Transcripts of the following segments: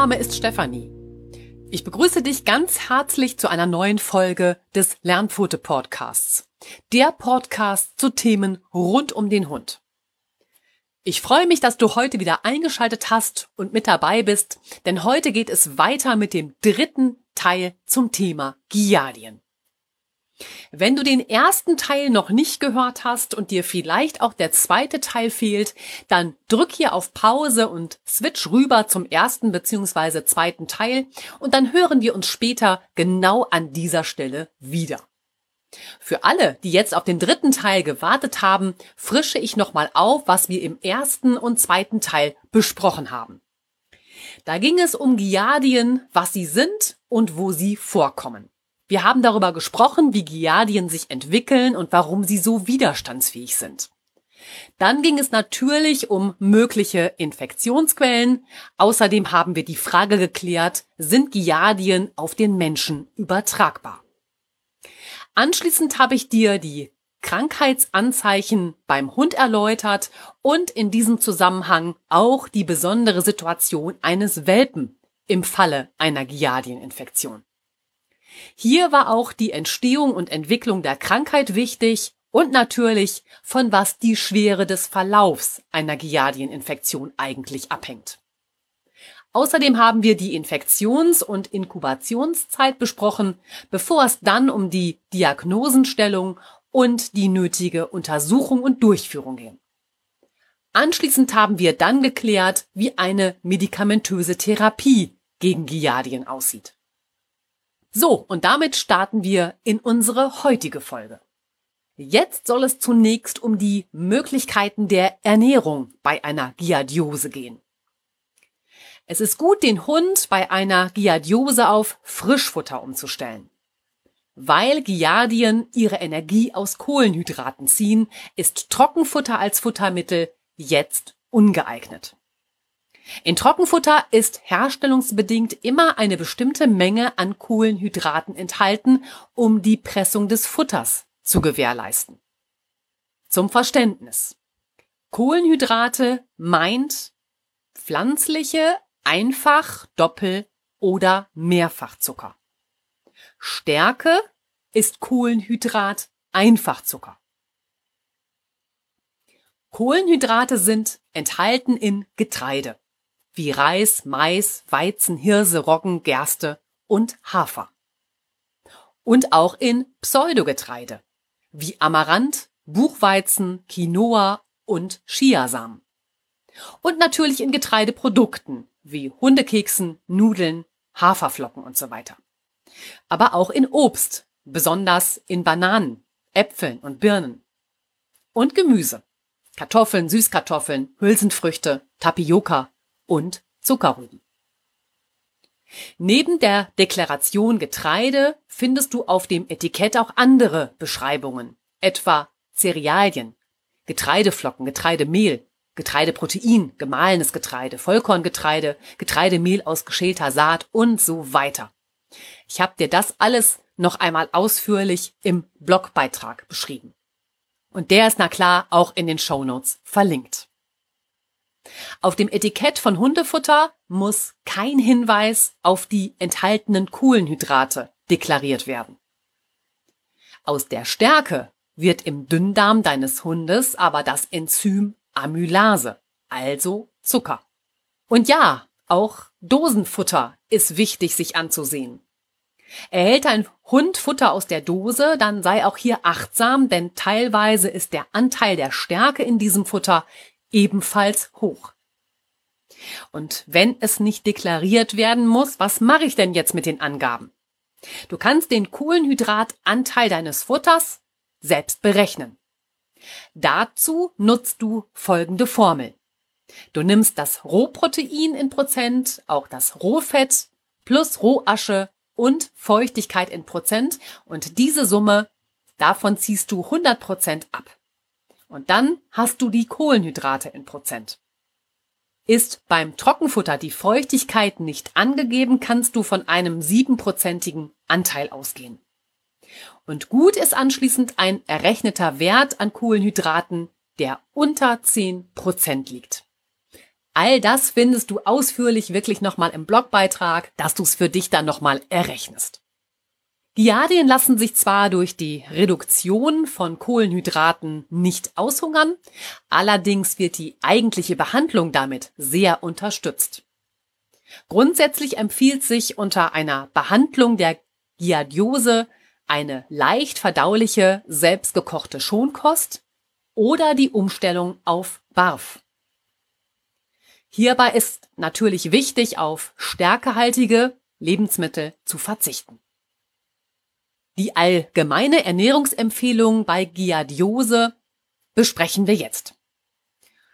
Mein Name ist Stefanie. Ich begrüße dich ganz herzlich zu einer neuen Folge des Lernpfote Podcasts. Der Podcast zu Themen rund um den Hund. Ich freue mich, dass du heute wieder eingeschaltet hast und mit dabei bist, denn heute geht es weiter mit dem dritten Teil zum Thema Giardien. Wenn du den ersten Teil noch nicht gehört hast und dir vielleicht auch der zweite Teil fehlt, dann drück hier auf Pause und switch rüber zum ersten bzw. zweiten Teil und dann hören wir uns später genau an dieser Stelle wieder. Für alle, die jetzt auf den dritten Teil gewartet haben, frische ich nochmal auf, was wir im ersten und zweiten Teil besprochen haben. Da ging es um Giardien, was sie sind und wo sie vorkommen. Wir haben darüber gesprochen, wie Giardien sich entwickeln und warum sie so widerstandsfähig sind. Dann ging es natürlich um mögliche Infektionsquellen. Außerdem haben wir die Frage geklärt, sind Giardien auf den Menschen übertragbar? Anschließend habe ich dir die Krankheitsanzeichen beim Hund erläutert und in diesem Zusammenhang auch die besondere Situation eines Welpen im Falle einer Giardieninfektion. Hier war auch die Entstehung und Entwicklung der Krankheit wichtig und natürlich von was die Schwere des Verlaufs einer Giardieninfektion eigentlich abhängt. Außerdem haben wir die Infektions- und Inkubationszeit besprochen, bevor es dann um die Diagnosenstellung und die nötige Untersuchung und Durchführung ging. Anschließend haben wir dann geklärt, wie eine medikamentöse Therapie gegen Giardien aussieht. So, und damit starten wir in unsere heutige Folge. Jetzt soll es zunächst um die Möglichkeiten der Ernährung bei einer Giardiose gehen. Es ist gut, den Hund bei einer Giardiose auf Frischfutter umzustellen. Weil Giardien ihre Energie aus Kohlenhydraten ziehen, ist Trockenfutter als Futtermittel jetzt ungeeignet. In Trockenfutter ist herstellungsbedingt immer eine bestimmte Menge an Kohlenhydraten enthalten, um die Pressung des Futters zu gewährleisten. Zum Verständnis. Kohlenhydrate meint pflanzliche, einfach, Doppel- oder Mehrfachzucker. Stärke ist Kohlenhydrat Einfachzucker. Kohlenhydrate sind enthalten in Getreide wie Reis, Mais, Weizen, Hirse, Roggen, Gerste und Hafer. Und auch in Pseudogetreide wie Amaranth, Buchweizen, Quinoa und Chiasamen. Und natürlich in Getreideprodukten wie Hundekeksen, Nudeln, Haferflocken und so weiter. Aber auch in Obst, besonders in Bananen, Äpfeln und Birnen. Und Gemüse. Kartoffeln, Süßkartoffeln, Hülsenfrüchte, Tapioca und Zuckerrüben. Neben der Deklaration Getreide findest du auf dem Etikett auch andere Beschreibungen, etwa Cerealien, Getreideflocken, Getreidemehl, Getreideprotein, gemahlenes Getreide, Vollkorngetreide, Getreidemehl aus geschälter Saat und so weiter. Ich habe dir das alles noch einmal ausführlich im Blogbeitrag beschrieben. Und der ist na klar auch in den Shownotes verlinkt. Auf dem Etikett von Hundefutter muss kein Hinweis auf die enthaltenen Kohlenhydrate deklariert werden. Aus der Stärke wird im Dünndarm deines Hundes aber das Enzym Amylase, also Zucker. Und ja, auch Dosenfutter ist wichtig sich anzusehen. Erhält ein Hund Futter aus der Dose, dann sei auch hier achtsam, denn teilweise ist der Anteil der Stärke in diesem Futter ebenfalls hoch. Und wenn es nicht deklariert werden muss, was mache ich denn jetzt mit den Angaben? Du kannst den Kohlenhydratanteil deines Futters selbst berechnen. Dazu nutzt du folgende Formel. Du nimmst das Rohprotein in Prozent, auch das Rohfett plus Rohasche und Feuchtigkeit in Prozent und diese Summe, davon ziehst du 100 Prozent ab. Und dann hast du die Kohlenhydrate in Prozent. Ist beim Trockenfutter die Feuchtigkeit nicht angegeben, kannst du von einem siebenprozentigen Anteil ausgehen. Und gut ist anschließend ein errechneter Wert an Kohlenhydraten, der unter zehn Prozent liegt. All das findest du ausführlich wirklich nochmal im Blogbeitrag, dass du es für dich dann nochmal errechnest. Giardien lassen sich zwar durch die Reduktion von Kohlenhydraten nicht aushungern, allerdings wird die eigentliche Behandlung damit sehr unterstützt. Grundsätzlich empfiehlt sich unter einer Behandlung der Giardiose eine leicht verdauliche, selbstgekochte Schonkost oder die Umstellung auf Barf. Hierbei ist natürlich wichtig, auf stärkehaltige Lebensmittel zu verzichten. Die allgemeine Ernährungsempfehlung bei Giardiose besprechen wir jetzt.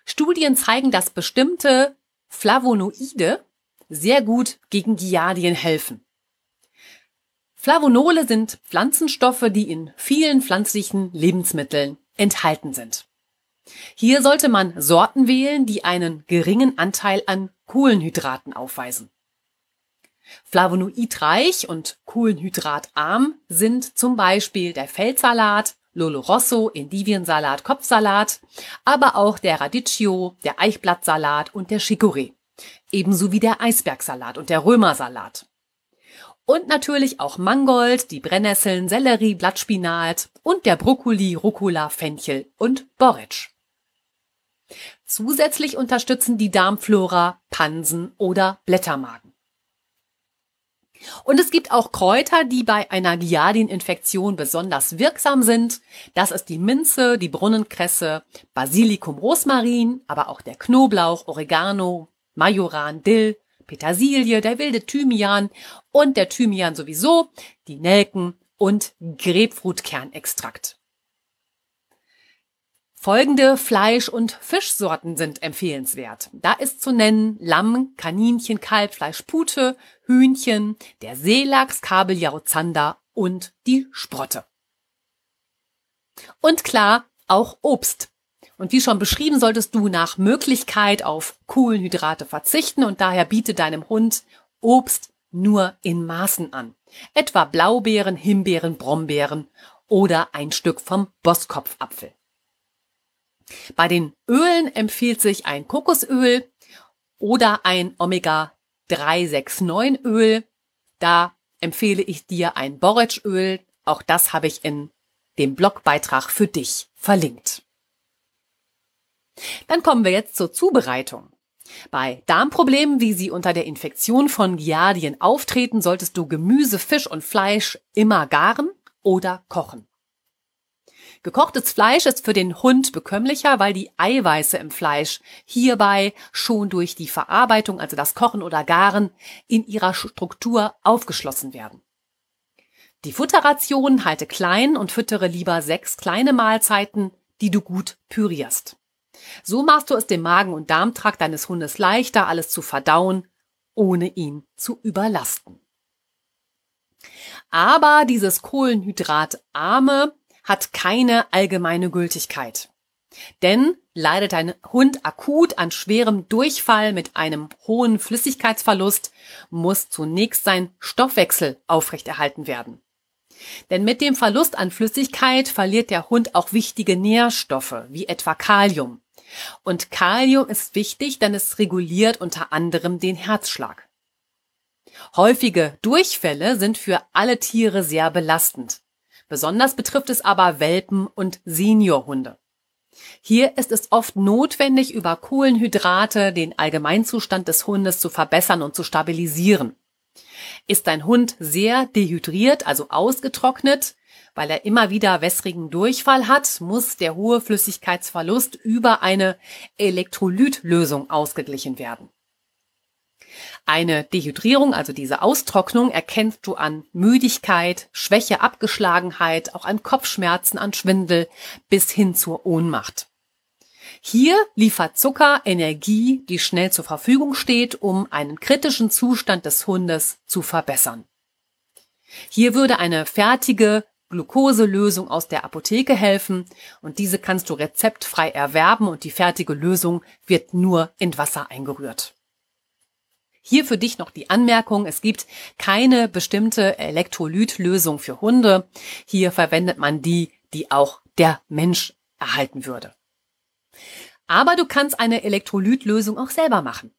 Studien zeigen, dass bestimmte Flavonoide sehr gut gegen Giardien helfen. Flavonole sind Pflanzenstoffe, die in vielen pflanzlichen Lebensmitteln enthalten sind. Hier sollte man Sorten wählen, die einen geringen Anteil an Kohlenhydraten aufweisen. Flavonoidreich und kohlenhydratarm sind zum Beispiel der Feldsalat, Lolo Rosso, Endiviensalat, Kopfsalat, aber auch der Radicchio, der Eichblattsalat und der Chicorée. Ebenso wie der Eisbergsalat und der Römersalat. Und natürlich auch Mangold, die Brennnesseln, Sellerie, Blattspinat und der Brokkoli, Rucola, Fenchel und Borretsch. Zusätzlich unterstützen die Darmflora Pansen oder Blättermagen. Und es gibt auch Kräuter, die bei einer Giardieninfektion besonders wirksam sind. Das ist die Minze, die Brunnenkresse, Basilikum, Rosmarin, aber auch der Knoblauch, Oregano, Majoran, Dill, Petersilie, der wilde Thymian und der Thymian sowieso, die Nelken und Grapefruitkernextrakt. Folgende Fleisch- und Fischsorten sind empfehlenswert. Da ist zu nennen Lamm, Kaninchen, Kalbfleisch, Pute, Hühnchen, der Seelachs, Kabeljau, Zander und die Sprotte. Und klar, auch Obst. Und wie schon beschrieben, solltest du nach Möglichkeit auf Kohlenhydrate verzichten und daher biete deinem Hund Obst nur in Maßen an. Etwa Blaubeeren, Himbeeren, Brombeeren oder ein Stück vom Bosskopfapfel. Bei den Ölen empfiehlt sich ein Kokosöl oder ein Omega-369 Öl. Da empfehle ich dir ein Borretschöl. Auch das habe ich in dem Blogbeitrag für dich verlinkt. Dann kommen wir jetzt zur Zubereitung. Bei Darmproblemen, wie sie unter der Infektion von Giardien auftreten, solltest du Gemüse, Fisch und Fleisch immer garen oder kochen. Gekochtes Fleisch ist für den Hund bekömmlicher, weil die Eiweiße im Fleisch hierbei schon durch die Verarbeitung, also das Kochen oder Garen, in ihrer Struktur aufgeschlossen werden. Die Futterration halte klein und füttere lieber sechs kleine Mahlzeiten, die du gut pürierst. So machst du es dem Magen- und Darmtrakt deines Hundes leichter, alles zu verdauen, ohne ihn zu überlasten. Aber dieses Kohlenhydratarme hat keine allgemeine Gültigkeit. Denn leidet dein Hund akut an schwerem Durchfall mit einem hohen Flüssigkeitsverlust, muss zunächst sein Stoffwechsel aufrechterhalten werden. Denn mit dem Verlust an Flüssigkeit verliert der Hund auch wichtige Nährstoffe, wie etwa Kalium. Und Kalium ist wichtig, denn es reguliert unter anderem den Herzschlag. Häufige Durchfälle sind für alle Tiere sehr belastend. Besonders betrifft es aber Welpen und Seniorhunde. Hier ist es oft notwendig, über Kohlenhydrate den Allgemeinzustand des Hundes zu verbessern und zu stabilisieren. Ist dein Hund sehr dehydriert, also ausgetrocknet, weil er immer wieder wässrigen Durchfall hat, muss der hohe Flüssigkeitsverlust über eine Elektrolytlösung ausgeglichen werden. Eine Dehydrierung, also diese Austrocknung, erkennst du an Müdigkeit, Schwäche, Abgeschlagenheit, auch an Kopfschmerzen, an Schwindel bis hin zur Ohnmacht. Hier liefert Zucker Energie, die schnell zur Verfügung steht, um einen kritischen Zustand des Hundes zu verbessern. Hier würde eine fertige Glukoselösung aus der Apotheke helfen und diese kannst du rezeptfrei erwerben und die fertige Lösung wird nur in Wasser eingerührt. Hier für dich noch die Anmerkung, es gibt keine bestimmte Elektrolytlösung für Hunde. Hier verwendet man die, die auch der Mensch erhalten würde. Aber du kannst eine Elektrolytlösung auch selber machen.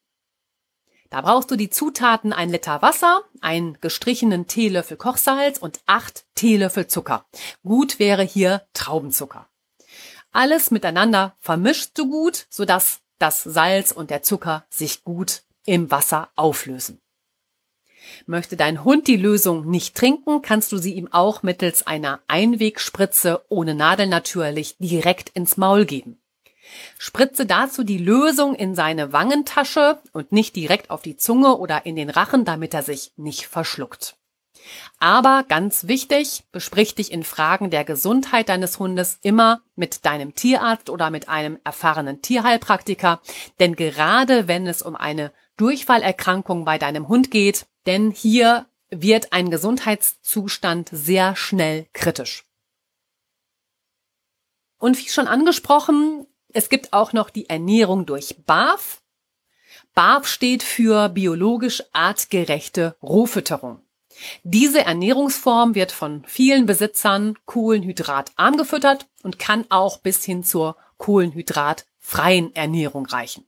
Da brauchst du die Zutaten ein Liter Wasser, einen gestrichenen Teelöffel Kochsalz und acht Teelöffel Zucker. Gut wäre hier Traubenzucker. Alles miteinander vermischst du gut, sodass das Salz und der Zucker sich gut im Wasser auflösen. Möchte dein Hund die Lösung nicht trinken, kannst du sie ihm auch mittels einer Einwegspritze ohne Nadel natürlich direkt ins Maul geben. Spritze dazu die Lösung in seine Wangentasche und nicht direkt auf die Zunge oder in den Rachen, damit er sich nicht verschluckt. Aber ganz wichtig, besprich dich in Fragen der Gesundheit deines Hundes immer mit deinem Tierarzt oder mit einem erfahrenen Tierheilpraktiker, denn gerade wenn es um eine Durchfallerkrankung bei deinem Hund geht, denn hier wird ein Gesundheitszustand sehr schnell kritisch. Und wie schon angesprochen, es gibt auch noch die Ernährung durch BAF. BAF steht für biologisch artgerechte Rohfütterung. Diese Ernährungsform wird von vielen Besitzern kohlenhydratarm gefüttert und kann auch bis hin zur kohlenhydratfreien Ernährung reichen.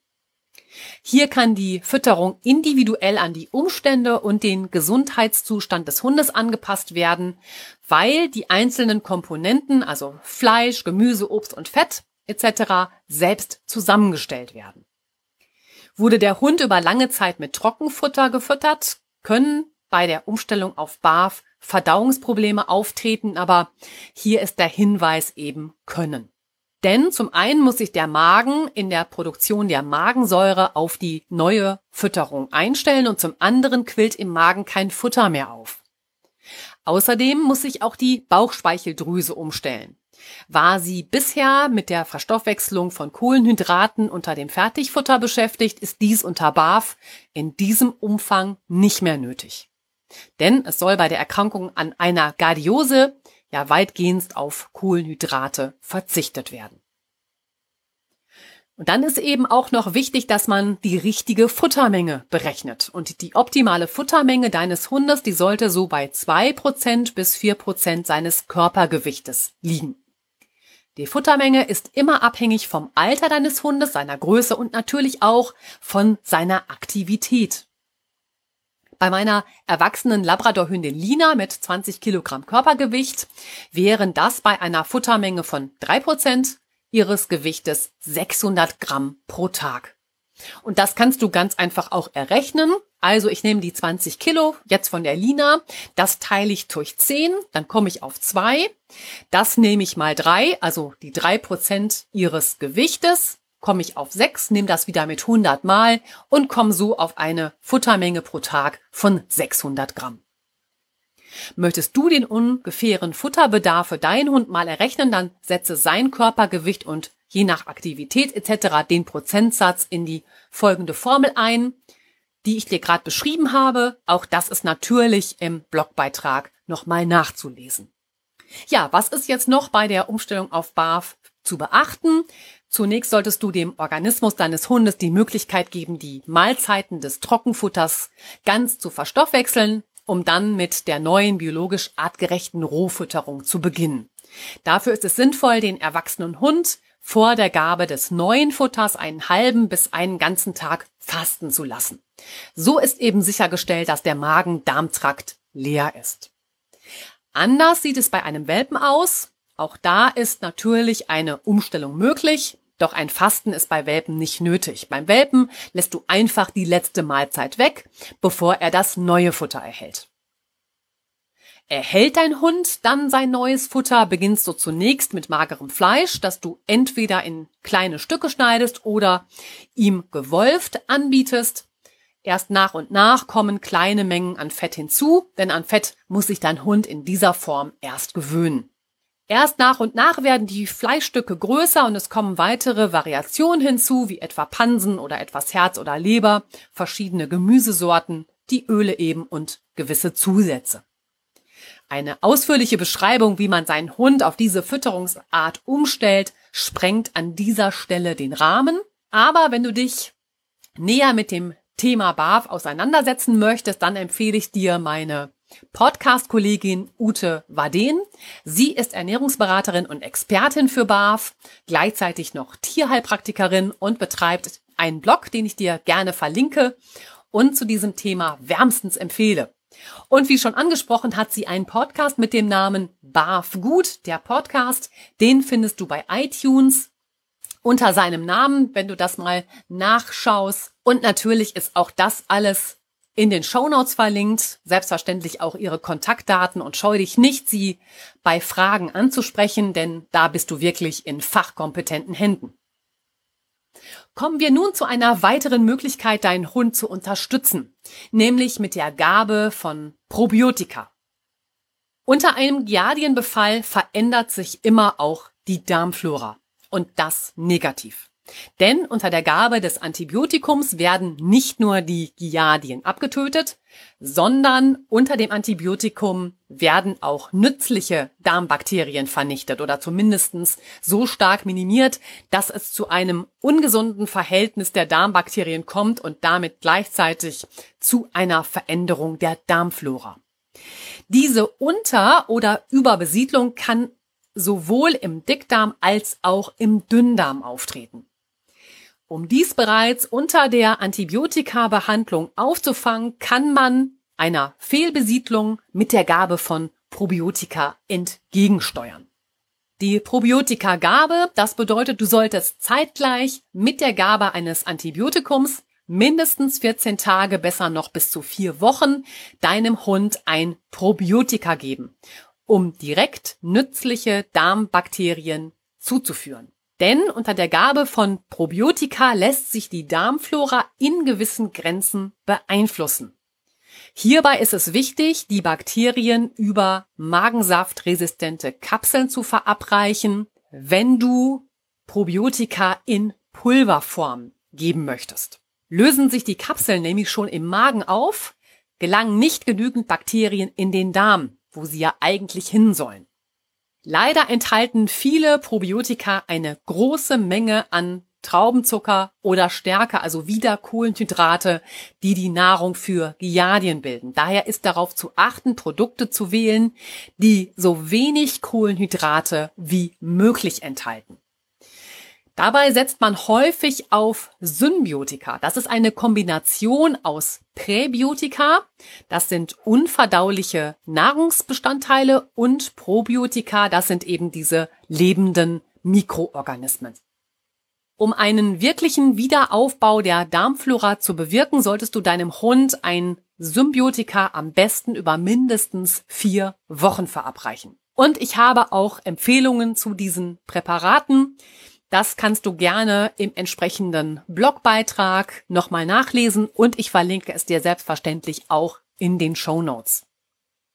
Hier kann die Fütterung individuell an die Umstände und den Gesundheitszustand des Hundes angepasst werden, weil die einzelnen Komponenten, also Fleisch, Gemüse, Obst und Fett etc. selbst zusammengestellt werden. Wurde der Hund über lange Zeit mit Trockenfutter gefüttert, können bei der Umstellung auf BAF Verdauungsprobleme auftreten, aber hier ist der Hinweis eben können. Denn zum einen muss sich der Magen in der Produktion der Magensäure auf die neue Fütterung einstellen und zum anderen quillt im Magen kein Futter mehr auf. Außerdem muss sich auch die Bauchspeicheldrüse umstellen. War sie bisher mit der Verstoffwechslung von Kohlenhydraten unter dem Fertigfutter beschäftigt, ist dies unter BAF in diesem Umfang nicht mehr nötig. Denn es soll bei der Erkrankung an einer Gardiose ja weitgehend auf Kohlenhydrate verzichtet werden. Und dann ist eben auch noch wichtig, dass man die richtige Futtermenge berechnet. Und die optimale Futtermenge deines Hundes, die sollte so bei zwei Prozent bis vier Prozent seines Körpergewichtes liegen. Die Futtermenge ist immer abhängig vom Alter deines Hundes, seiner Größe und natürlich auch von seiner Aktivität. Bei meiner erwachsenen Labradorhündin Lina mit 20 Kilogramm Körpergewicht wären das bei einer Futtermenge von drei Prozent ihres Gewichtes 600 Gramm pro Tag. Und das kannst du ganz einfach auch errechnen. Also ich nehme die 20 Kilo jetzt von der Lina, das teile ich durch 10, dann komme ich auf 2. Das nehme ich mal 3, also die 3 Prozent ihres Gewichtes komme ich auf 6, nehme das wieder mit 100 Mal und komme so auf eine Futtermenge pro Tag von 600 Gramm. Möchtest du den ungefähren Futterbedarf für deinen Hund mal errechnen, dann setze sein Körpergewicht und je nach Aktivität etc. den Prozentsatz in die folgende Formel ein, die ich dir gerade beschrieben habe. Auch das ist natürlich im Blogbeitrag nochmal nachzulesen. Ja, was ist jetzt noch bei der Umstellung auf BAF zu beachten? Zunächst solltest du dem Organismus deines Hundes die Möglichkeit geben, die Mahlzeiten des Trockenfutters ganz zu verstoffwechseln, um dann mit der neuen biologisch artgerechten Rohfütterung zu beginnen. Dafür ist es sinnvoll, den erwachsenen Hund vor der Gabe des neuen Futters einen halben bis einen ganzen Tag fasten zu lassen. So ist eben sichergestellt, dass der Magen-Darm-Trakt leer ist. Anders sieht es bei einem Welpen aus. Auch da ist natürlich eine Umstellung möglich. Doch ein Fasten ist bei Welpen nicht nötig. Beim Welpen lässt du einfach die letzte Mahlzeit weg, bevor er das neue Futter erhält. Erhält dein Hund dann sein neues Futter, beginnst du zunächst mit magerem Fleisch, das du entweder in kleine Stücke schneidest oder ihm gewolft anbietest. Erst nach und nach kommen kleine Mengen an Fett hinzu, denn an Fett muss sich dein Hund in dieser Form erst gewöhnen. Erst nach und nach werden die Fleischstücke größer und es kommen weitere Variationen hinzu, wie etwa Pansen oder etwas Herz oder Leber, verschiedene Gemüsesorten, die Öle eben und gewisse Zusätze. Eine ausführliche Beschreibung, wie man seinen Hund auf diese Fütterungsart umstellt, sprengt an dieser Stelle den Rahmen. Aber wenn du dich näher mit dem Thema BAF auseinandersetzen möchtest, dann empfehle ich dir meine Podcast-Kollegin Ute Waden. Sie ist Ernährungsberaterin und Expertin für BAF, gleichzeitig noch Tierheilpraktikerin und betreibt einen Blog, den ich dir gerne verlinke und zu diesem Thema wärmstens empfehle. Und wie schon angesprochen, hat sie einen Podcast mit dem Namen BAF Gut, der Podcast. Den findest du bei iTunes unter seinem Namen, wenn du das mal nachschaust. Und natürlich ist auch das alles in den Shownotes verlinkt, selbstverständlich auch ihre Kontaktdaten und scheu dich nicht, sie bei Fragen anzusprechen, denn da bist du wirklich in fachkompetenten Händen. Kommen wir nun zu einer weiteren Möglichkeit, deinen Hund zu unterstützen, nämlich mit der Gabe von Probiotika. Unter einem Giardienbefall verändert sich immer auch die Darmflora und das negativ. Denn unter der Gabe des Antibiotikums werden nicht nur die Giardien abgetötet, sondern unter dem Antibiotikum werden auch nützliche Darmbakterien vernichtet oder zumindestens so stark minimiert, dass es zu einem ungesunden Verhältnis der Darmbakterien kommt und damit gleichzeitig zu einer Veränderung der Darmflora. Diese Unter- oder Überbesiedlung kann sowohl im Dickdarm als auch im Dünndarm auftreten. Um dies bereits unter der Antibiotika-Behandlung aufzufangen, kann man einer Fehlbesiedlung mit der Gabe von Probiotika entgegensteuern. Die Probiotika-Gabe, das bedeutet, du solltest zeitgleich mit der Gabe eines Antibiotikums mindestens 14 Tage, besser noch bis zu vier Wochen, deinem Hund ein Probiotika geben, um direkt nützliche Darmbakterien zuzuführen. Denn unter der Gabe von Probiotika lässt sich die Darmflora in gewissen Grenzen beeinflussen. Hierbei ist es wichtig, die Bakterien über magensaftresistente Kapseln zu verabreichen, wenn du Probiotika in Pulverform geben möchtest. Lösen sich die Kapseln nämlich schon im Magen auf, gelangen nicht genügend Bakterien in den Darm, wo sie ja eigentlich hin sollen. Leider enthalten viele Probiotika eine große Menge an Traubenzucker oder Stärke, also wieder Kohlenhydrate, die die Nahrung für Giardien bilden. Daher ist darauf zu achten, Produkte zu wählen, die so wenig Kohlenhydrate wie möglich enthalten. Dabei setzt man häufig auf Symbiotika. Das ist eine Kombination aus Präbiotika, das sind unverdauliche Nahrungsbestandteile, und Probiotika, das sind eben diese lebenden Mikroorganismen. Um einen wirklichen Wiederaufbau der Darmflora zu bewirken, solltest du deinem Hund ein Symbiotika am besten über mindestens vier Wochen verabreichen. Und ich habe auch Empfehlungen zu diesen Präparaten. Das kannst du gerne im entsprechenden Blogbeitrag nochmal nachlesen und ich verlinke es dir selbstverständlich auch in den Show Notes.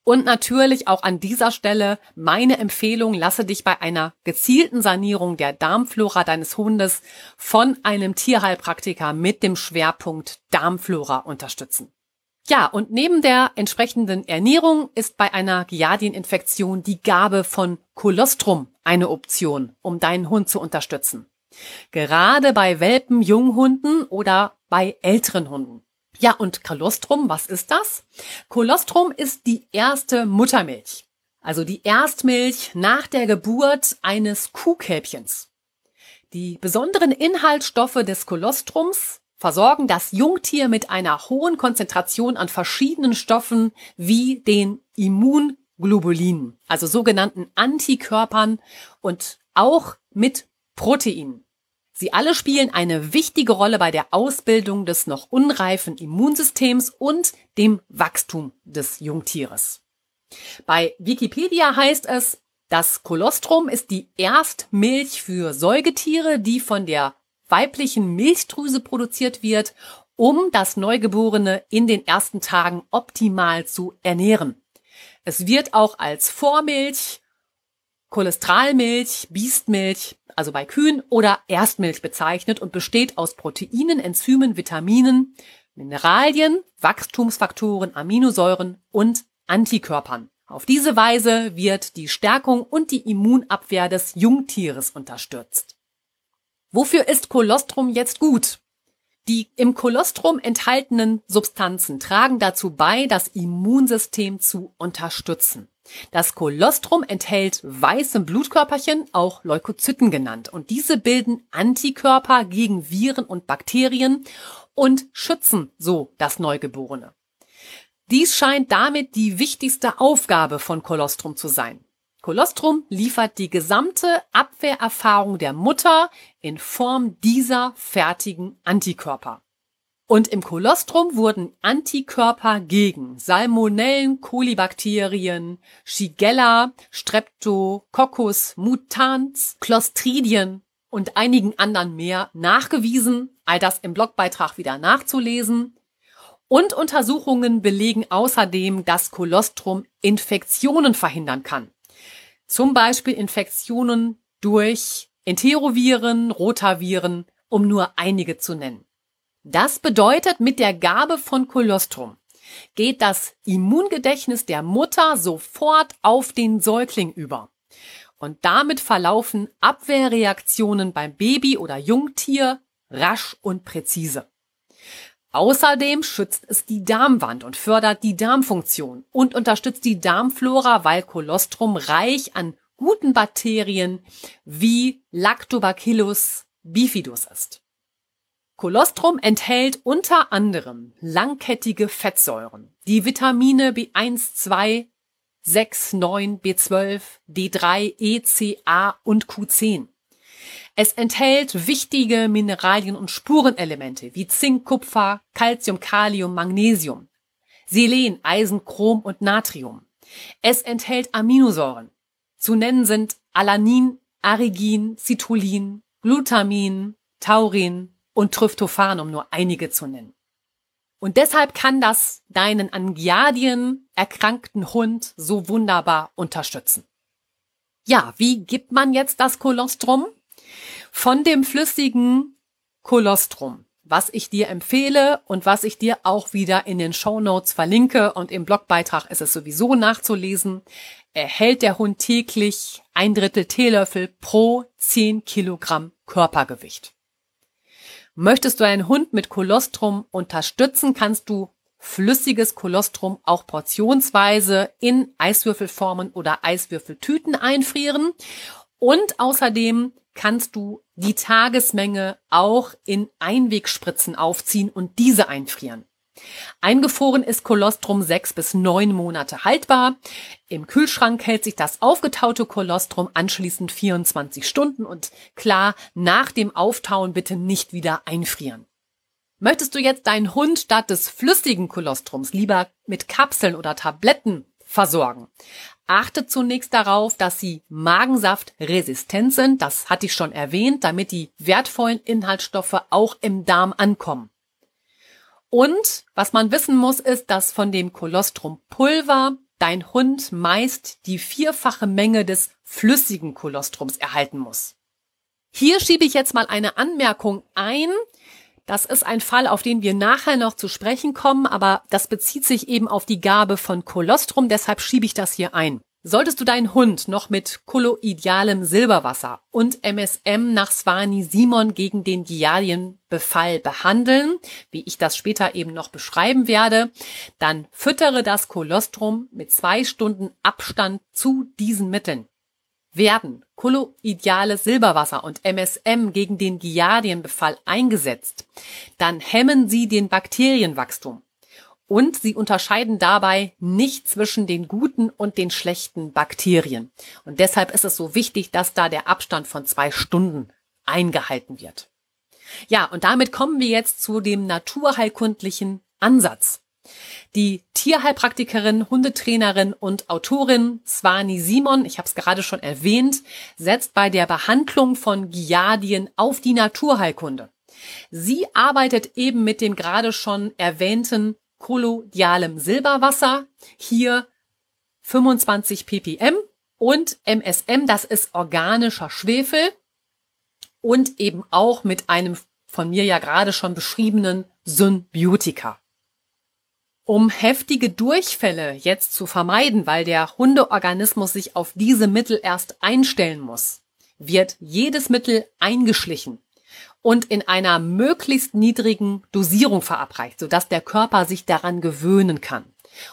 Und natürlich auch an dieser Stelle meine Empfehlung, lasse dich bei einer gezielten Sanierung der Darmflora deines Hundes von einem Tierheilpraktiker mit dem Schwerpunkt Darmflora unterstützen. Ja, und neben der entsprechenden Ernährung ist bei einer Giardieninfektion die Gabe von Kolostrum eine Option, um deinen Hund zu unterstützen. Gerade bei Welpen, Junghunden oder bei älteren Hunden. Ja, und Kolostrum, was ist das? Kolostrum ist die erste Muttermilch. Also die Erstmilch nach der Geburt eines Kuhkälbchens. Die besonderen Inhaltsstoffe des Kolostrums versorgen das Jungtier mit einer hohen Konzentration an verschiedenen Stoffen wie den Immunglobulinen, also sogenannten Antikörpern und auch mit Proteinen. Sie alle spielen eine wichtige Rolle bei der Ausbildung des noch unreifen Immunsystems und dem Wachstum des Jungtieres. Bei Wikipedia heißt es, das Kolostrum ist die Erstmilch für Säugetiere, die von der weiblichen Milchdrüse produziert wird, um das Neugeborene in den ersten Tagen optimal zu ernähren. Es wird auch als Vormilch, Cholesteralmilch, Biestmilch, also bei Kühen oder Erstmilch bezeichnet und besteht aus Proteinen, Enzymen, Vitaminen, Mineralien, Wachstumsfaktoren, Aminosäuren und Antikörpern. Auf diese Weise wird die Stärkung und die Immunabwehr des Jungtieres unterstützt. Wofür ist Kolostrum jetzt gut? Die im Kolostrum enthaltenen Substanzen tragen dazu bei, das Immunsystem zu unterstützen. Das Kolostrum enthält weiße Blutkörperchen, auch Leukozyten genannt, und diese bilden Antikörper gegen Viren und Bakterien und schützen so das Neugeborene. Dies scheint damit die wichtigste Aufgabe von Kolostrum zu sein. Kolostrum liefert die gesamte Abwehrerfahrung der Mutter in Form dieser fertigen Antikörper. Und im Kolostrum wurden Antikörper gegen Salmonellen, Kolibakterien, Shigella, Streptococcus mutans, Clostridien und einigen anderen mehr nachgewiesen. All das im Blogbeitrag wieder nachzulesen. Und Untersuchungen belegen außerdem, dass Kolostrum Infektionen verhindern kann. Zum Beispiel Infektionen durch Enteroviren, Rotaviren, um nur einige zu nennen. Das bedeutet, mit der Gabe von Kolostrum geht das Immungedächtnis der Mutter sofort auf den Säugling über. Und damit verlaufen Abwehrreaktionen beim Baby oder Jungtier rasch und präzise. Außerdem schützt es die Darmwand und fördert die Darmfunktion und unterstützt die Darmflora, weil Kolostrum reich an guten Bakterien wie Lactobacillus bifidus ist. Kolostrum enthält unter anderem langkettige Fettsäuren, die Vitamine B1, 2, 6, 9, B12, D3, E, C, A und Q10. Es enthält wichtige Mineralien und Spurenelemente wie Zink, Kupfer, Calcium, Kalium, Magnesium, Selen, Eisen, Chrom und Natrium. Es enthält Aminosäuren. Zu nennen sind Alanin, Arigin, Citrullin, Glutamin, Taurin und Tryptophan, um nur einige zu nennen. Und deshalb kann das deinen an Giardien erkrankten Hund so wunderbar unterstützen. Ja, wie gibt man jetzt das Kolostrum? Von dem flüssigen Kolostrum, was ich dir empfehle und was ich dir auch wieder in den Show Notes verlinke. Und im Blogbeitrag ist es sowieso nachzulesen, erhält der Hund täglich ein Drittel Teelöffel pro 10 Kilogramm Körpergewicht. Möchtest du einen Hund mit Kolostrum unterstützen, kannst du flüssiges Kolostrum auch portionsweise in Eiswürfelformen oder Eiswürfeltüten einfrieren. Und außerdem kannst du die Tagesmenge auch in Einwegspritzen aufziehen und diese einfrieren. Eingefroren ist Kolostrum sechs bis neun Monate haltbar. Im Kühlschrank hält sich das aufgetaute Kolostrum anschließend 24 Stunden und klar, nach dem Auftauen bitte nicht wieder einfrieren. Möchtest du jetzt deinen Hund statt des flüssigen Kolostrums lieber mit Kapseln oder Tabletten versorgen? Achte zunächst darauf, dass sie Magensaftresistent sind, das hatte ich schon erwähnt, damit die wertvollen Inhaltsstoffe auch im Darm ankommen. Und was man wissen muss, ist, dass von dem Kolostrumpulver dein Hund meist die vierfache Menge des flüssigen Kolostrums erhalten muss. Hier schiebe ich jetzt mal eine Anmerkung ein, das ist ein Fall, auf den wir nachher noch zu sprechen kommen, aber das bezieht sich eben auf die Gabe von Kolostrum, deshalb schiebe ich das hier ein. Solltest du deinen Hund noch mit kolloidalem Silberwasser und MSM nach Swani Simon gegen den Giardienbefall behandeln, wie ich das später eben noch beschreiben werde, dann füttere das Kolostrum mit zwei Stunden Abstand zu diesen Mitteln. Werden kolloidales Silberwasser und MSM gegen den Giardienbefall eingesetzt, dann hemmen sie den Bakterienwachstum. Und sie unterscheiden dabei nicht zwischen den guten und den schlechten Bakterien. Und deshalb ist es so wichtig, dass da der Abstand von zwei Stunden eingehalten wird. Ja, und damit kommen wir jetzt zu dem naturheilkundlichen Ansatz. Die Tierheilpraktikerin, Hundetrainerin und Autorin Swani Simon, ich habe es gerade schon erwähnt, setzt bei der Behandlung von Giardien auf die Naturheilkunde. Sie arbeitet eben mit dem gerade schon erwähnten kolloidalem Silberwasser, hier 25 ppm und MSM, das ist organischer Schwefel und eben auch mit einem von mir ja gerade schon beschriebenen Symbiotika. Um heftige Durchfälle jetzt zu vermeiden, weil der Hundeorganismus sich auf diese Mittel erst einstellen muss, wird jedes Mittel eingeschlichen. und in einer möglichst niedrigen Dosierung verabreicht, sodass der Körper sich daran gewöhnen kann.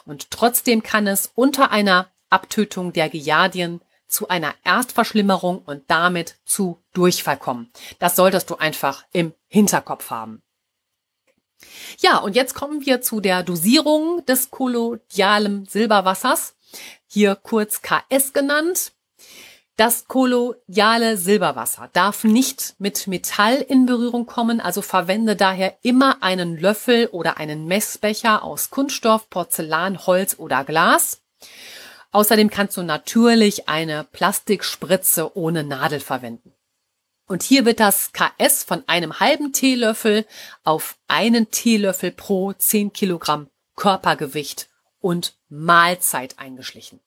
Und trotzdem kann es unter einer Abtötung der Giardien zu einer Erstverschlimmerung und damit zu Durchfall kommen. Das solltest du einfach im Hinterkopf haben. Ja, und jetzt kommen wir zu der Dosierung des kolodialen Silberwassers, hier kurz KS genannt. Das kolloidale Silberwasser darf nicht mit Metall in Berührung kommen, also verwende daher immer einen Löffel oder einen Messbecher aus Kunststoff, Porzellan, Holz oder Glas. Außerdem kannst du natürlich eine Plastikspritze ohne Nadel verwenden. Und hier wird das KS von einem halben Teelöffel auf einen Teelöffel pro 10 Kilogramm Körpergewicht und Mahlzeit eingeschlichen.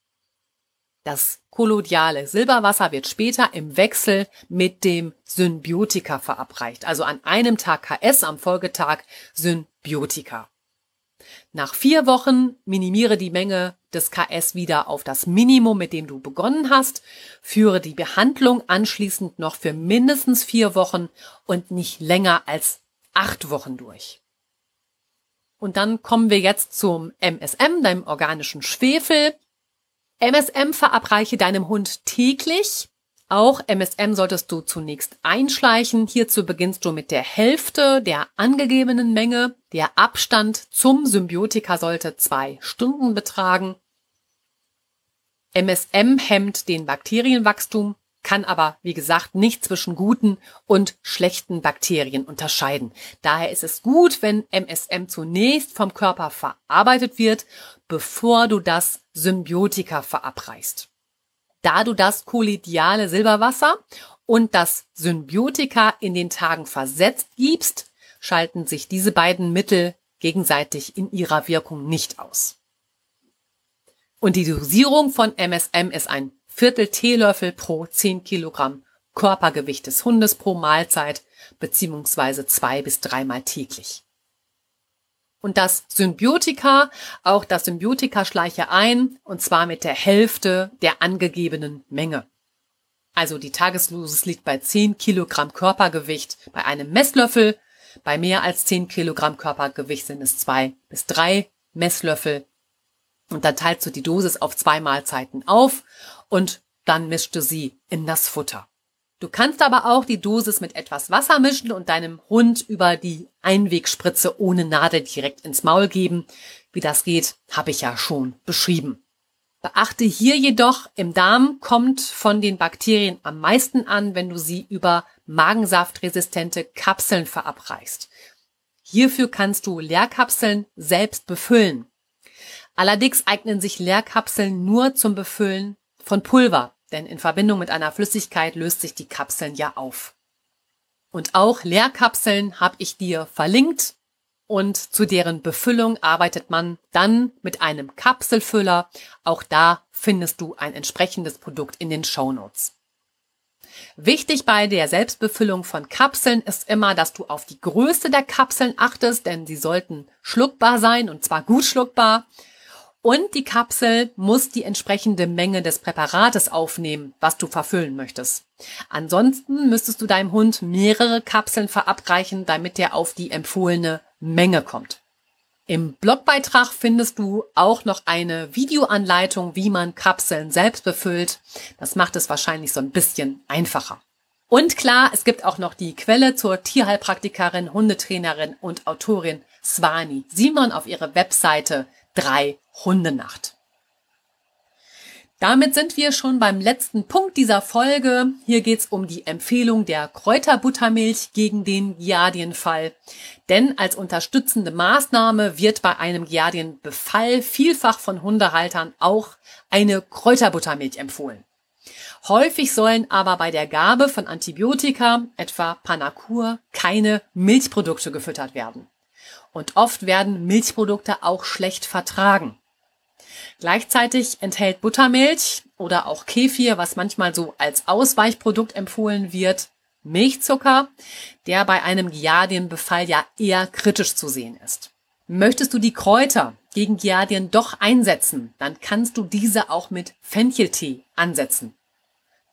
Das kolodiale Silberwasser wird später im Wechsel mit dem Symbiotika verabreicht. Also an einem Tag KS, am Folgetag Symbiotika. Nach vier Wochen minimiere die Menge des KS wieder auf das Minimum, mit dem du begonnen hast. Führe die Behandlung anschließend noch für mindestens vier Wochen und nicht länger als acht Wochen durch. Und dann kommen wir jetzt zum MSM, deinem organischen Schwefel. MSM verabreiche deinem Hund täglich auch MSM solltest du zunächst einschleichen. Hierzu beginnst du mit der Hälfte der angegebenen Menge. Der Abstand zum Symbiotika sollte zwei Stunden betragen. MSM hemmt den Bakterienwachstum, kann aber, wie gesagt, nicht zwischen guten und schlechten Bakterien unterscheiden. Daher ist es gut, wenn MSM zunächst vom Körper verarbeitet wird, bevor du das Symbiotika verabreichst da du das kollidiale Silberwasser und das Symbiotika in den Tagen versetzt gibst, schalten sich diese beiden Mittel gegenseitig in ihrer Wirkung nicht aus. Und die Dosierung von MSM ist ein Viertel Teelöffel pro 10 Kilogramm Körpergewicht des Hundes pro Mahlzeit beziehungsweise zwei bis dreimal täglich und das Symbiotika, auch das Symbiotika schleiche ein, und zwar mit der Hälfte der angegebenen Menge. Also die Tagesdosis liegt bei 10 Kilogramm Körpergewicht bei einem Messlöffel. Bei mehr als 10 Kilogramm Körpergewicht sind es zwei bis drei Messlöffel. Und dann teilst du die Dosis auf zwei Mahlzeiten auf und dann mischst du sie in das Futter. Du kannst aber auch die Dosis mit etwas Wasser mischen und deinem Hund über die Einwegspritze ohne Nadel direkt ins Maul geben. Wie das geht, habe ich ja schon beschrieben. Beachte hier jedoch, im Darm kommt von den Bakterien am meisten an, wenn du sie über magensaftresistente Kapseln verabreichst. Hierfür kannst du Leerkapseln selbst befüllen. Allerdings eignen sich Leerkapseln nur zum Befüllen von Pulver, denn in Verbindung mit einer Flüssigkeit löst sich die Kapseln ja auf. Und auch Leerkapseln habe ich dir verlinkt und zu deren Befüllung arbeitet man dann mit einem Kapselfüller. Auch da findest du ein entsprechendes Produkt in den Show Notes. Wichtig bei der Selbstbefüllung von Kapseln ist immer, dass du auf die Größe der Kapseln achtest, denn sie sollten schluckbar sein und zwar gut schluckbar. Und die Kapsel muss die entsprechende Menge des Präparates aufnehmen, was du verfüllen möchtest. Ansonsten müsstest du deinem Hund mehrere Kapseln verabreichen, damit er auf die empfohlene Menge kommt. Im Blogbeitrag findest du auch noch eine Videoanleitung, wie man Kapseln selbst befüllt. Das macht es wahrscheinlich so ein bisschen einfacher. Und klar, es gibt auch noch die Quelle zur Tierheilpraktikerin, Hundetrainerin und Autorin Swani Simon auf ihrer Webseite 3 Hundenacht. Damit sind wir schon beim letzten Punkt dieser Folge. Hier geht's um die Empfehlung der Kräuterbuttermilch gegen den Giardienfall. Denn als unterstützende Maßnahme wird bei einem Giardienbefall vielfach von Hundehaltern auch eine Kräuterbuttermilch empfohlen. Häufig sollen aber bei der Gabe von Antibiotika, etwa Panacur, keine Milchprodukte gefüttert werden. Und oft werden Milchprodukte auch schlecht vertragen. Gleichzeitig enthält Buttermilch oder auch Kefir, was manchmal so als Ausweichprodukt empfohlen wird, Milchzucker, der bei einem Giardienbefall ja eher kritisch zu sehen ist. Möchtest du die Kräuter gegen Giardien doch einsetzen, dann kannst du diese auch mit Fencheltee ansetzen.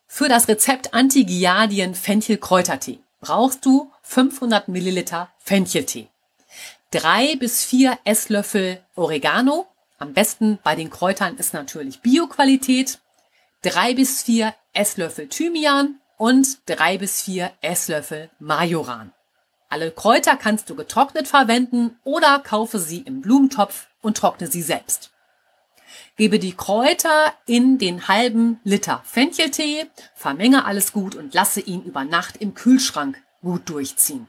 Für das Rezept Anti-Giardien Fenchelkräutertee brauchst du 500 Milliliter Fencheltee, drei bis vier Esslöffel Oregano, am besten bei den Kräutern ist natürlich Bioqualität, drei bis vier Esslöffel Thymian und drei bis vier Esslöffel Majoran. Alle Kräuter kannst du getrocknet verwenden oder kaufe sie im Blumentopf und trockne sie selbst. Gebe die Kräuter in den halben Liter Fencheltee, vermenge alles gut und lasse ihn über Nacht im Kühlschrank gut durchziehen.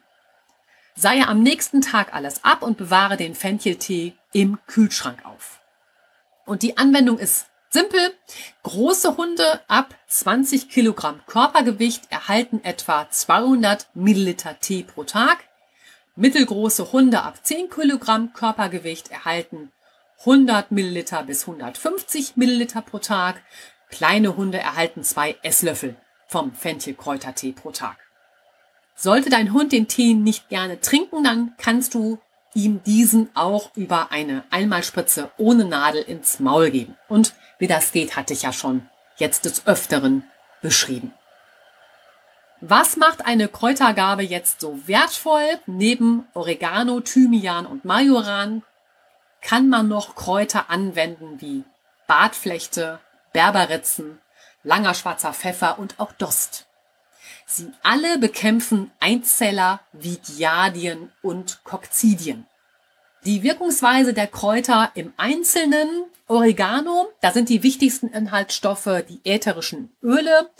Seihe am nächsten Tag alles ab und bewahre den Fencheltee im Kühlschrank auf. Und die Anwendung ist simpel. Große Hunde ab 20 Kilogramm Körpergewicht erhalten etwa 200 Milliliter Tee pro Tag. Mittelgroße Hunde ab 10 Kilogramm Körpergewicht erhalten 100 Milliliter bis 150 Milliliter pro Tag. Kleine Hunde erhalten zwei Esslöffel vom Fenchelkräutertee pro Tag. Sollte dein Hund den Tee nicht gerne trinken, dann kannst du ihm diesen auch über eine Einmalspritze ohne Nadel ins Maul geben. Und wie das geht, hatte ich ja schon jetzt des Öfteren beschrieben. Was macht eine Kräutergabe jetzt so wertvoll? Neben Oregano, Thymian und Majoran kann man noch Kräuter anwenden wie Bartflechte, Berberitzen, langer schwarzer Pfeffer und auch Dost. Sie alle bekämpfen Einzeller wie Giardien und Kokzidien. Die Wirkungsweise der Kräuter im Einzelnen, Oregano, da sind die wichtigsten Inhaltsstoffe die ätherischen Öle.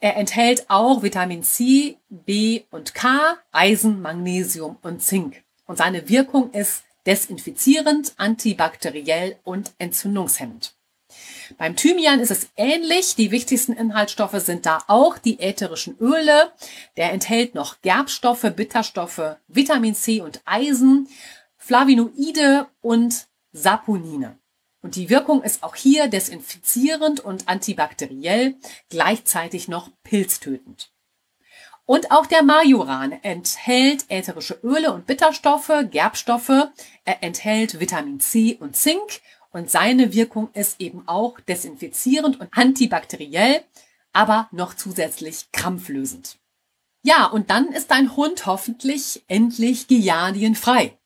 Er enthält auch Vitamin C, B und K, Eisen, Magnesium und Zink. Und seine Wirkung ist desinfizierend, antibakteriell und entzündungshemmend. Beim Thymian ist es ähnlich. Die wichtigsten Inhaltsstoffe sind da auch die ätherischen Öle. Der enthält noch Gerbstoffe, Bitterstoffe, Vitamin C und Eisen, Flavonoide und Saponine. Und die Wirkung ist auch hier desinfizierend und antibakteriell, gleichzeitig noch pilztötend. Und auch der Majoran enthält ätherische Öle und Bitterstoffe, Gerbstoffe. Er enthält Vitamin C und Zink und seine Wirkung ist eben auch desinfizierend und antibakteriell, aber noch zusätzlich krampflösend. Ja, und dann ist dein Hund hoffentlich endlich giardienfrei.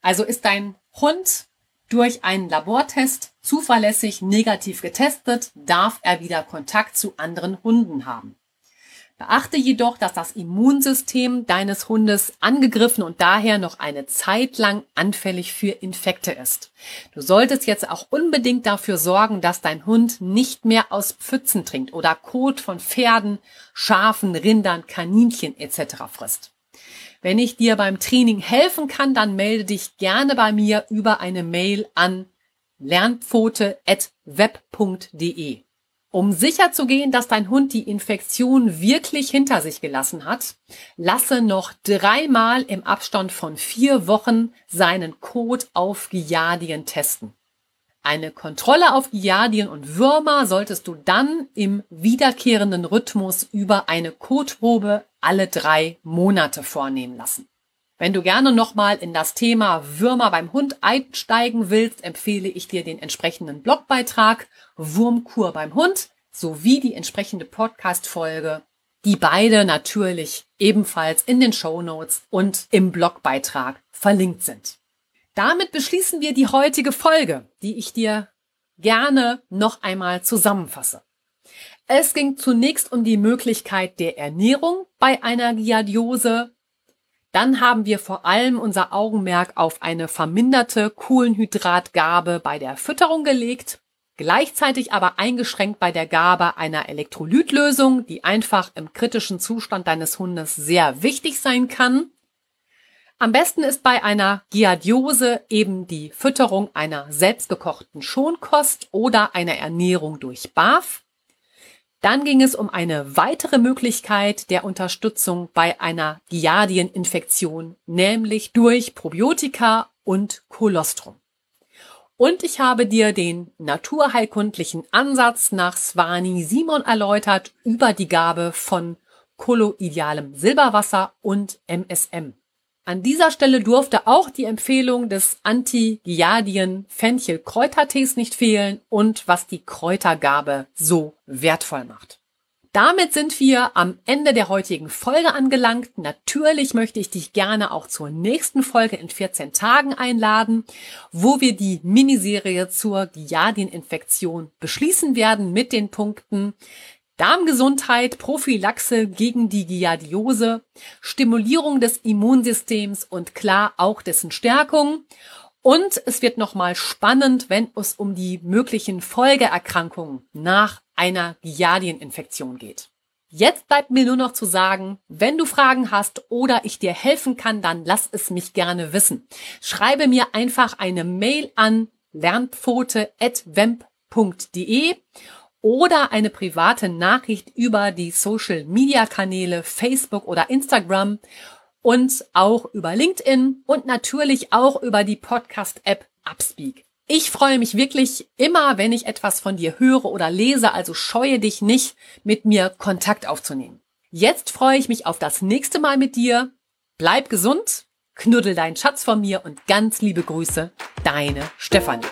Also ist dein Hund durch einen Labortest zuverlässig negativ getestet, darf er wieder Kontakt zu anderen Hunden haben. Beachte jedoch, dass das Immunsystem deines Hundes angegriffen und daher noch eine Zeit lang anfällig für Infekte ist. Du solltest jetzt auch unbedingt dafür sorgen, dass dein Hund nicht mehr aus Pfützen trinkt oder Kot von Pferden, Schafen, Rindern, Kaninchen etc. frisst. Wenn ich dir beim Training helfen kann, dann melde dich gerne bei mir über eine Mail an lernpfote.web.de. Um sicherzugehen, dass dein Hund die Infektion wirklich hinter sich gelassen hat, lasse noch dreimal im Abstand von vier Wochen seinen Kot auf Giardien testen. Eine Kontrolle auf Giardien und Würmer solltest du dann im wiederkehrenden Rhythmus über eine Kotprobe alle drei Monate vornehmen lassen. Wenn du gerne nochmal in das Thema Würmer beim Hund einsteigen willst, empfehle ich dir den entsprechenden Blogbeitrag Wurmkur beim Hund sowie die entsprechende Podcast-Folge, die beide natürlich ebenfalls in den Show Notes und im Blogbeitrag verlinkt sind. Damit beschließen wir die heutige Folge, die ich dir gerne noch einmal zusammenfasse. Es ging zunächst um die Möglichkeit der Ernährung bei einer Giardiose dann haben wir vor allem unser Augenmerk auf eine verminderte Kohlenhydratgabe bei der Fütterung gelegt, gleichzeitig aber eingeschränkt bei der Gabe einer Elektrolytlösung, die einfach im kritischen Zustand deines Hundes sehr wichtig sein kann. Am besten ist bei einer Giardiose eben die Fütterung einer selbstgekochten Schonkost oder einer Ernährung durch BAF. Dann ging es um eine weitere Möglichkeit der Unterstützung bei einer Giardieninfektion, nämlich durch Probiotika und Kolostrum. Und ich habe dir den naturheilkundlichen Ansatz nach Swani Simon erläutert über die Gabe von kolloidealem Silberwasser und MSM. An dieser Stelle durfte auch die Empfehlung des Anti-Giardien Fenchel Kräutertees nicht fehlen und was die Kräutergabe so wertvoll macht. Damit sind wir am Ende der heutigen Folge angelangt. Natürlich möchte ich dich gerne auch zur nächsten Folge in 14 Tagen einladen, wo wir die Miniserie zur Giardieninfektion beschließen werden mit den Punkten Darmgesundheit, Prophylaxe gegen die Giardiose, Stimulierung des Immunsystems und klar auch dessen Stärkung. Und es wird nochmal spannend, wenn es um die möglichen Folgeerkrankungen nach einer Giardieninfektion geht. Jetzt bleibt mir nur noch zu sagen, wenn du Fragen hast oder ich dir helfen kann, dann lass es mich gerne wissen. Schreibe mir einfach eine Mail an lernpfote.wemp.de oder eine private Nachricht über die Social Media Kanäle Facebook oder Instagram und auch über LinkedIn und natürlich auch über die Podcast App Upspeak. Ich freue mich wirklich immer, wenn ich etwas von dir höre oder lese, also scheue dich nicht, mit mir Kontakt aufzunehmen. Jetzt freue ich mich auf das nächste Mal mit dir. Bleib gesund, knuddel deinen Schatz von mir und ganz liebe Grüße, deine Stefanie.